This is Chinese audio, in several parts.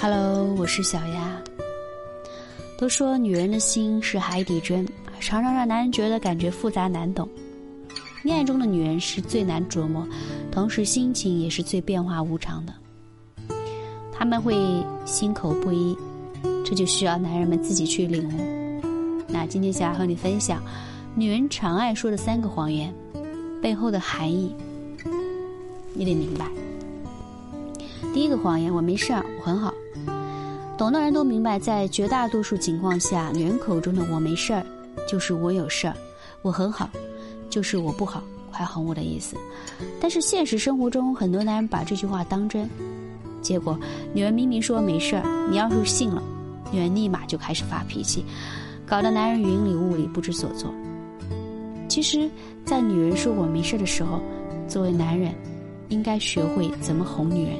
Hello，我是小丫。都说女人的心是海底针，常常让男人觉得感觉复杂难懂。恋爱中的女人是最难琢磨，同时心情也是最变化无常的。他们会心口不一，这就需要男人们自己去领悟。那今天想要和你分享，女人常爱说的三个谎言背后的含义，你得明白。第一个谎言，我没事儿，我很好。懂的人都明白，在绝大多数情况下，女人口中的“我没事儿”就是我有事儿，我很好，就是我不好，快哄我的意思。但是现实生活中，很多男人把这句话当真，结果女人明明说没事儿，你要是信了，女人立马就开始发脾气，搞得男人云里雾里，不知所措。其实，在女人说我没事的时候，作为男人，应该学会怎么哄女人。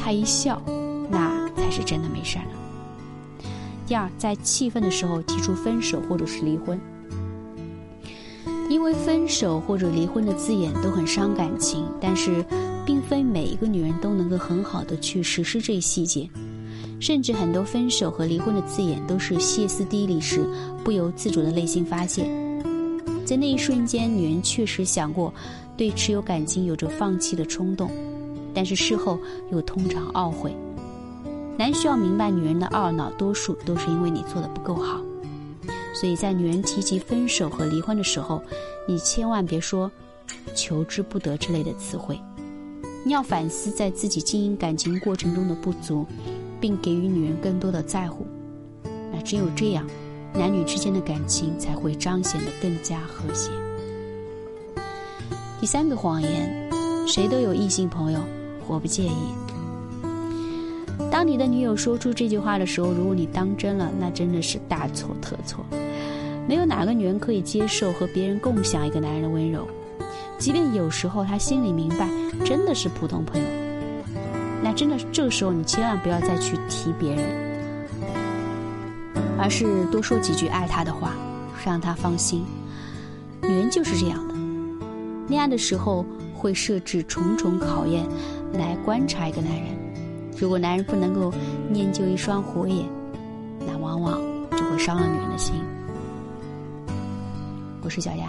他一笑，那。才是真的没事儿了。第二，在气愤的时候提出分手或者是离婚，因为分手或者离婚的字眼都很伤感情，但是并非每一个女人都能够很好的去实施这一细节，甚至很多分手和离婚的字眼都是歇斯底里时不由自主的内心发泄，在那一瞬间，女人确实想过对持有感情有着放弃的冲动，但是事后又通常懊悔。男需要明白，女人的懊恼多数都是因为你做的不够好，所以在女人提及分手和离婚的时候，你千万别说“求之不得”之类的词汇。你要反思在自己经营感情过程中的不足，并给予女人更多的在乎。那只有这样，男女之间的感情才会彰显得更加和谐。第三个谎言，谁都有异性朋友，我不介意。当你的女友说出这句话的时候，如果你当真了，那真的是大错特错。没有哪个女人可以接受和别人共享一个男人的温柔，即便有时候她心里明白真的是普通朋友，那真的这个时候你千万不要再去提别人，而是多说几句爱他的话，让他放心。女人就是这样的，恋爱的时候会设置重重考验来观察一个男人。如果男人不能够念就一双火眼，那往往就会伤了女人的心。我是小丫。